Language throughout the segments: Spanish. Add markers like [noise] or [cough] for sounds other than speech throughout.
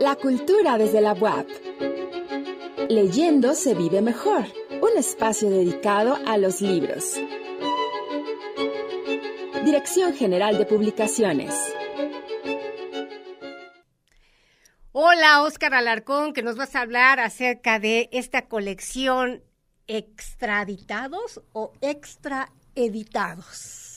La cultura desde la web. Leyendo se vive mejor. Un espacio dedicado a los libros. Dirección General de Publicaciones. Hola, Óscar Alarcón, que nos vas a hablar acerca de esta colección extraditados o extraeditados.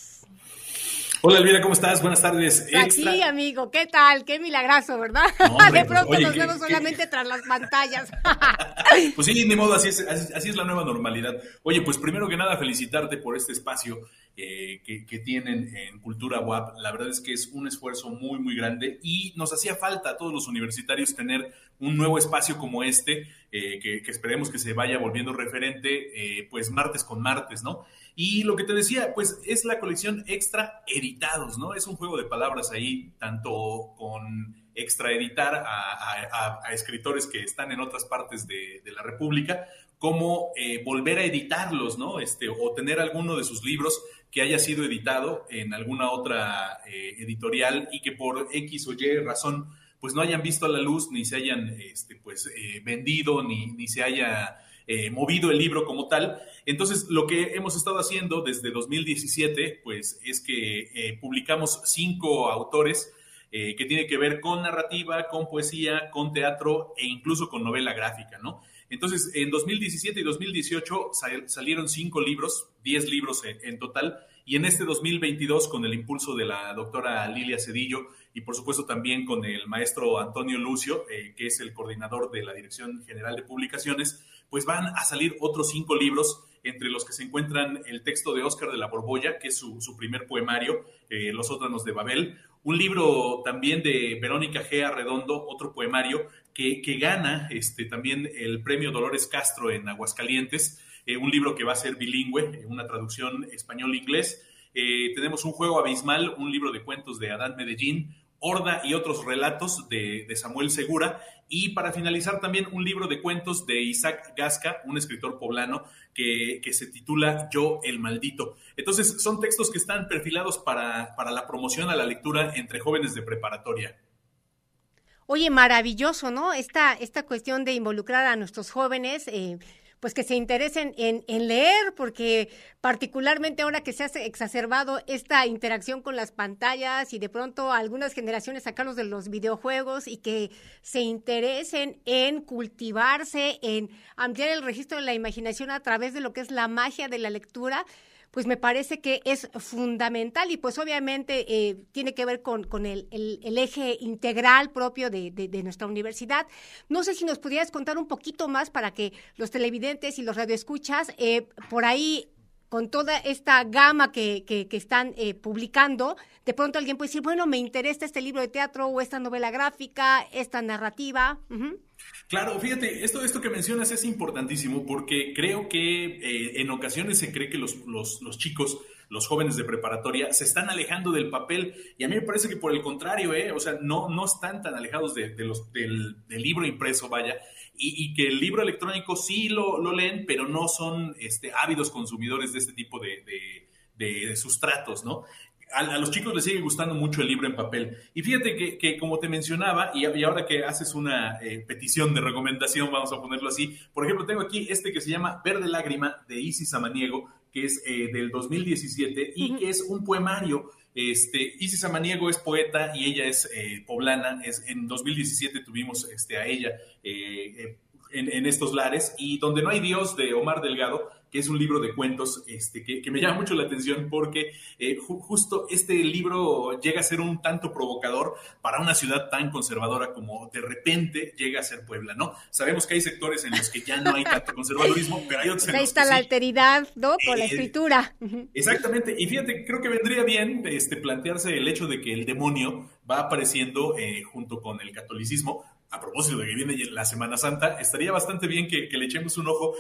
Hola Elvira, ¿cómo estás? Buenas tardes. Sí, amigo, ¿qué tal? Qué milagroso, ¿verdad? [laughs] de pronto nos vemos solamente tras las pantallas. [laughs] pues sí, ni modo, así es, así, es la nueva normalidad. Oye, pues primero que nada felicitarte por este espacio eh, que, tienen en Cultura WAP. La verdad es que es un esfuerzo muy, muy grande y nos hacía falta a todos los universitarios tener un nuevo espacio como este, eh, que, esperemos que se vaya volviendo referente, eh, pues martes con martes, ¿no? Y lo que te decía, pues es la colección extra editados, ¿no? Es un juego de palabras ahí, tanto con extra editar a, escritores que están en otras partes de, la República, como eh, volver a editarlos, ¿no? Este, o tener alguno de sus libros que haya sido editado en alguna otra eh, editorial y que por X o Y razón, pues no hayan visto a la luz, ni se hayan, este, pues, eh, vendido, ni, ni se haya eh, movido el libro como tal. Entonces, lo que hemos estado haciendo desde 2017, pues es que publicamos cinco autores eh, que tienen que ver con narrativa, con poesía, con teatro e incluso con novela gráfica, ¿no? Entonces, en 2017 y 2018 salieron cinco libros, diez libros en, total, y en este 2022, con el impulso de la doctora Lilia Cedillo y por supuesto también con el maestro Antonio Lucio, que es el coordinador de la Dirección General de Publicaciones, pues van a salir otros cinco libros, entre los que se encuentran el texto de Óscar de la Borbolla, que es su, primer poemario, eh, Los Ótranos de Babel, un libro también de Verónica G. Arredondo, otro poemario, que, gana este, también el premio Dolores Castro en Aguascalientes, eh, un libro que va a ser bilingüe, una traducción español-inglés. Eh, tenemos un juego abismal, un libro de cuentos de Adán Medellín, Horda y otros relatos de, Samuel Segura. Y para finalizar también un libro de cuentos de Isaac Gasca, un escritor poblano, que, se titula Yo el Maldito. Entonces son textos que están perfilados para, la promoción a la lectura entre jóvenes de preparatoria. Oye, maravilloso, ¿no? Esta, esta cuestión de involucrar a nuestros jóvenes. Eh, pues que se interesen en, leer, porque particularmente ahora que se ha exacerbado esta interacción con las pantallas y de pronto algunas generaciones sacarlos de los videojuegos y que se interesen en cultivarse, en ampliar el registro de la imaginación a través de lo que es la magia de la lectura, pues me parece que es fundamental y pues obviamente eh, tiene que ver con, el, eje integral propio de, nuestra universidad. No sé si nos pudieras contar un poquito más para que los televidentes y los radioescuchas eh, por ahí con toda esta gama que, que, están eh, publicando, de pronto alguien puede decir, bueno, me interesa este libro de teatro o esta novela gráfica, esta narrativa. Claro, fíjate, esto, esto que mencionas es importantísimo porque creo que eh, en ocasiones se cree que los, los, chicos, los jóvenes de preparatoria, se están alejando del papel y a mí me parece que por el contrario, ¿eh? o sea, no, no están tan alejados de, los, del, libro impreso, vaya, y, que el libro electrónico sí lo, lo, leen, pero no son este, ávidos consumidores de este tipo de, de, sustratos, ¿no? A, los chicos les sigue gustando mucho el libro en papel. Y fíjate que, como te mencionaba, y, ahora que haces una eh, petición de recomendación, vamos a ponerlo así, por ejemplo, tengo aquí este que se llama Verde Lágrima de Isis Samaniego, que es eh, del 2017 y que es un poemario. Este, Isis Samaniego es poeta y ella es eh, poblana. Es, en 2017 tuvimos este, a ella en, en, estos lares y Donde no hay Dios de Omar Delgado que es un libro de cuentos este, que, me llama mucho la atención porque eh, justo este libro llega a ser un tanto provocador para una ciudad tan conservadora como de repente llega a ser Puebla, ¿no? Sabemos que hay sectores en los que ya no hay tanto conservadurismo, pero hay otros Ahí está la alteridad, ¿no? Con la eh, escritura. Exactamente, y fíjate, creo que vendría bien este, plantearse el hecho de que el demonio va apareciendo eh, junto con el catolicismo, a propósito de que viene la Semana Santa, estaría bastante bien que, le echemos un ojo.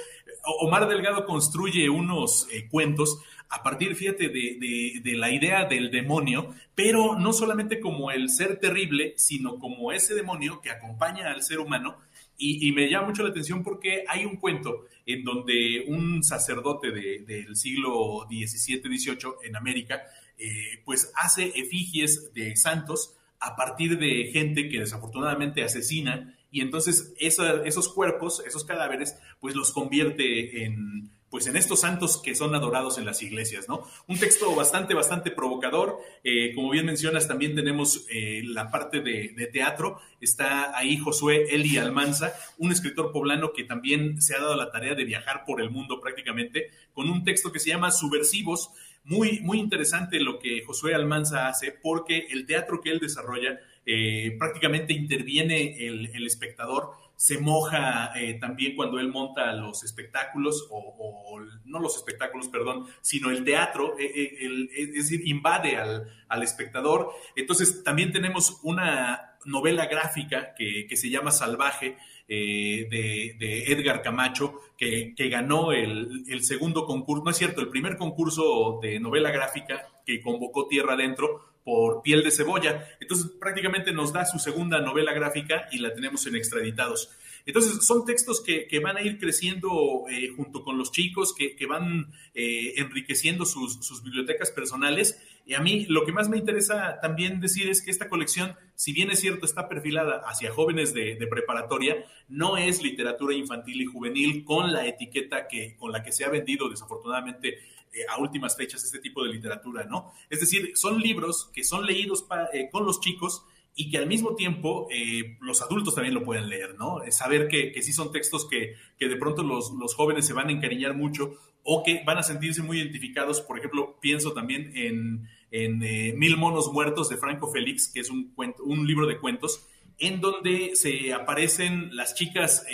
Omar Delgado construye unos eh, cuentos a partir, fíjate, de, la idea del demonio, pero no solamente como el ser terrible, sino como ese demonio que acompaña al ser humano. Y, me llama mucho la atención porque hay un cuento en donde un sacerdote del siglo XVII-XVIII en América, eh, pues hace efigies de santos a partir de gente que desafortunadamente asesina y entonces esos cuerpos, esos cadáveres, pues los convierte en, pues en estos santos que son adorados en las iglesias, ¿no? Un texto bastante, bastante provocador. Eh, como bien mencionas, también tenemos eh, la parte de, teatro. Está ahí Josué Eli Almanza, un escritor poblano que también se ha dado la tarea de viajar por el mundo prácticamente, con un texto que se llama Subversivos. Muy, muy interesante lo que Josué Almanza hace, porque el teatro que él desarrolla eh, prácticamente interviene el espectador se moja eh, también cuando él monta los espectáculos, o, no los espectáculos, perdón, sino el teatro, eh, eh, es decir, invade al, espectador. Entonces, también tenemos una novela gráfica que, se llama Salvaje, de, Edgar Camacho, que, ganó el, el, segundo concurso, no es cierto, el primer concurso de novela gráfica que convocó Tierra Adentro por piel de cebolla. Entonces prácticamente nos da su segunda novela gráfica y la tenemos en extraditados. Entonces son textos que, van a ir creciendo eh, junto con los chicos, que, van eh, enriqueciendo sus, bibliotecas personales. Y a mí lo que más me interesa también decir es que esta colección, si bien es cierto, está perfilada hacia jóvenes de, preparatoria, no es literatura infantil y juvenil con la etiqueta que, con la que se ha vendido desafortunadamente eh, a últimas fechas este tipo de literatura, ¿no? Es decir, son libros que son leídos eh, con los chicos y que al mismo tiempo eh, los adultos también lo pueden leer, ¿no? saber que, que, sí son textos que, que de pronto los, los, jóvenes se van a encariñar mucho o que van a sentirse muy identificados. Por ejemplo, pienso también en, en Mil Monos Muertos de Franco Félix, que es un, cuento, un libro de cuentos en donde se aparecen las chicas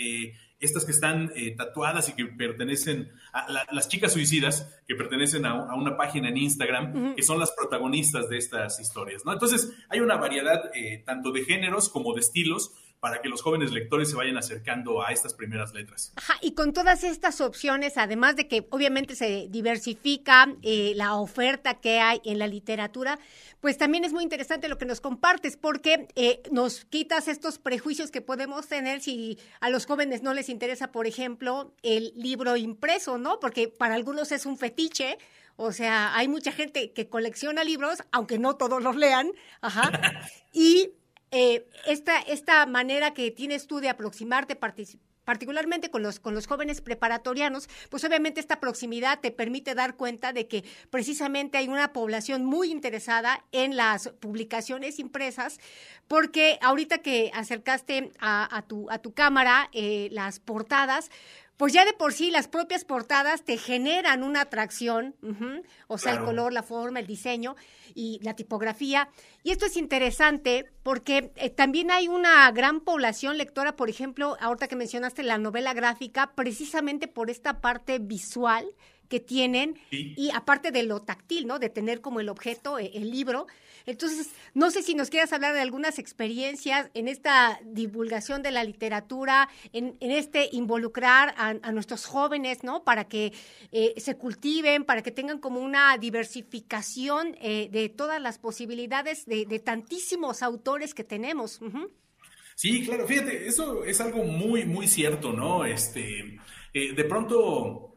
estas que están eh, tatuadas y que pertenecen a las chicas suicidas que pertenecen a, una página en Instagram, que son las protagonistas de estas historias, ¿no? Entonces, hay una variedad eh, tanto de géneros como de estilos, para que los jóvenes lectores se vayan acercando a estas primeras letras. Ajá, y con todas estas opciones, además de que obviamente se diversifica eh, la oferta que hay en la literatura, pues también es muy interesante lo que nos compartes, porque eh, nos quitas estos prejuicios que podemos tener si a los jóvenes no les interesa, por ejemplo, el libro impreso, ¿no? Porque para algunos es un fetiche, o sea, hay mucha gente que colecciona libros, aunque no todos los lean, ajá, [laughs] y eh, esta, esta manera que tienes tú de aproximarte particularmente con los, con los jóvenes preparatorianos, pues obviamente esta proximidad te permite dar cuenta de que precisamente hay una población muy interesada en las publicaciones impresas, porque ahorita que acercaste a, tu, a tu cámara eh, las portadas, pues ya de por sí las propias portadas te generan una atracción, o sea, el color, la forma, el diseño y la tipografía. Y esto es interesante porque eh, también hay una gran población lectora, por ejemplo, ahorita que mencionaste la novela gráfica, precisamente por esta parte visual que tienen y aparte de lo táctil, ¿no? De tener como el objeto, eh, el libro. Entonces, no sé si nos quieras hablar de algunas experiencias en esta divulgación de la literatura, en, este involucrar a, nuestros jóvenes, ¿no? Para que eh, se cultiven, para que tengan como una diversificación eh, de todas las posibilidades de, tantísimos autores que tenemos. Sí, claro, fíjate, eso es algo muy, muy cierto, ¿no? Este, de pronto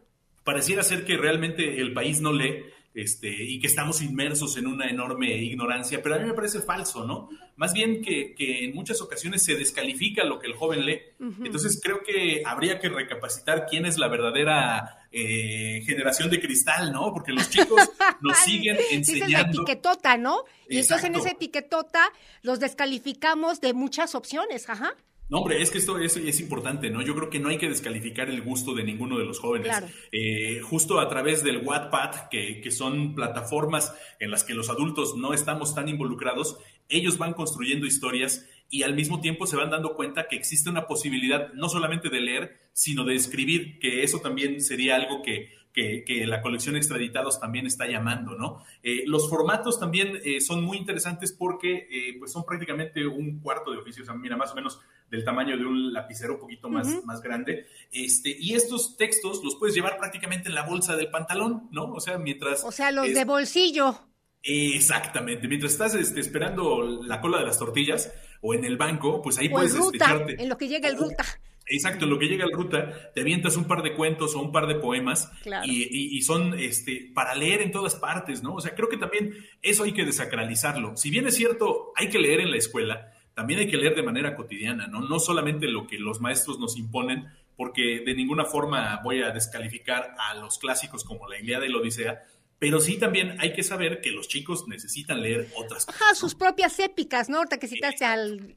pareciera ser que realmente el país no lee este, y que estamos inmersos en una enorme ignorancia, pero a mí me parece falso, ¿no? Más bien que, en muchas ocasiones se descalifica lo que el joven lee. Entonces creo que habría que recapacitar quién es la verdadera eh, generación de cristal, ¿no? Porque los chicos [laughs] nos siguen enseñando. Esa es la etiquetota, ¿no? Y entonces en esa etiquetota los descalificamos de muchas opciones, ajá. No, hombre, es que esto es, es, importante, ¿no? Yo creo que no hay que descalificar el gusto de ninguno de los jóvenes. Eh, justo a través del Wattpad, que, que son plataformas en las que los adultos no estamos tan involucrados, ellos van construyendo historias y al mismo tiempo se van dando cuenta que existe una posibilidad no solamente de leer, sino de escribir, que eso también sería algo que, que, la colección extraditados también está llamando, ¿no? Eh, los formatos también eh, son muy interesantes porque pues son prácticamente un cuarto de oficio, o sea, mira, más o menos del tamaño de un lapicero un poquito más, más grande. Este, y estos textos los puedes llevar prácticamente en la bolsa del pantalón, ¿no? O sea, mientras... O sea, los de bolsillo. Exactamente. Mientras estás este, esperando la cola de las tortillas o en el banco, pues ahí o puedes ruta, En lo que llega el ruta. Exacto, en lo que llega al ruta, te avientas un par de cuentos o un par de poemas y, son este, para leer en todas partes, ¿no? O sea, creo que también eso hay que desacralizarlo. Si bien es cierto, hay que leer en la escuela, también hay que leer de manera cotidiana, ¿no? No solamente lo que los maestros nos imponen, porque de ninguna forma voy a descalificar a los clásicos como la Ilíada y la Odisea, pero sí también hay que saber que los chicos necesitan leer otras cosas. Ajá, sus propias épicas, ¿no? Ahorita que citaste al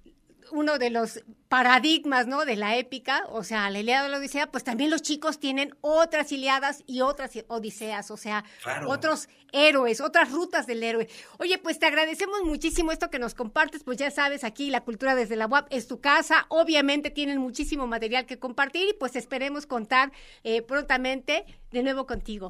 uno de los paradigmas, ¿no? De la épica, o sea, la Ilíada de la Odisea, pues también los chicos tienen otras Iliadas y otras Odiseas, o sea, otros héroes, otras rutas del héroe. Oye, pues te agradecemos muchísimo esto que nos compartes, pues ya sabes, aquí la cultura desde la UAP es tu casa, obviamente tienen muchísimo material que compartir y pues esperemos contar eh, prontamente de nuevo contigo.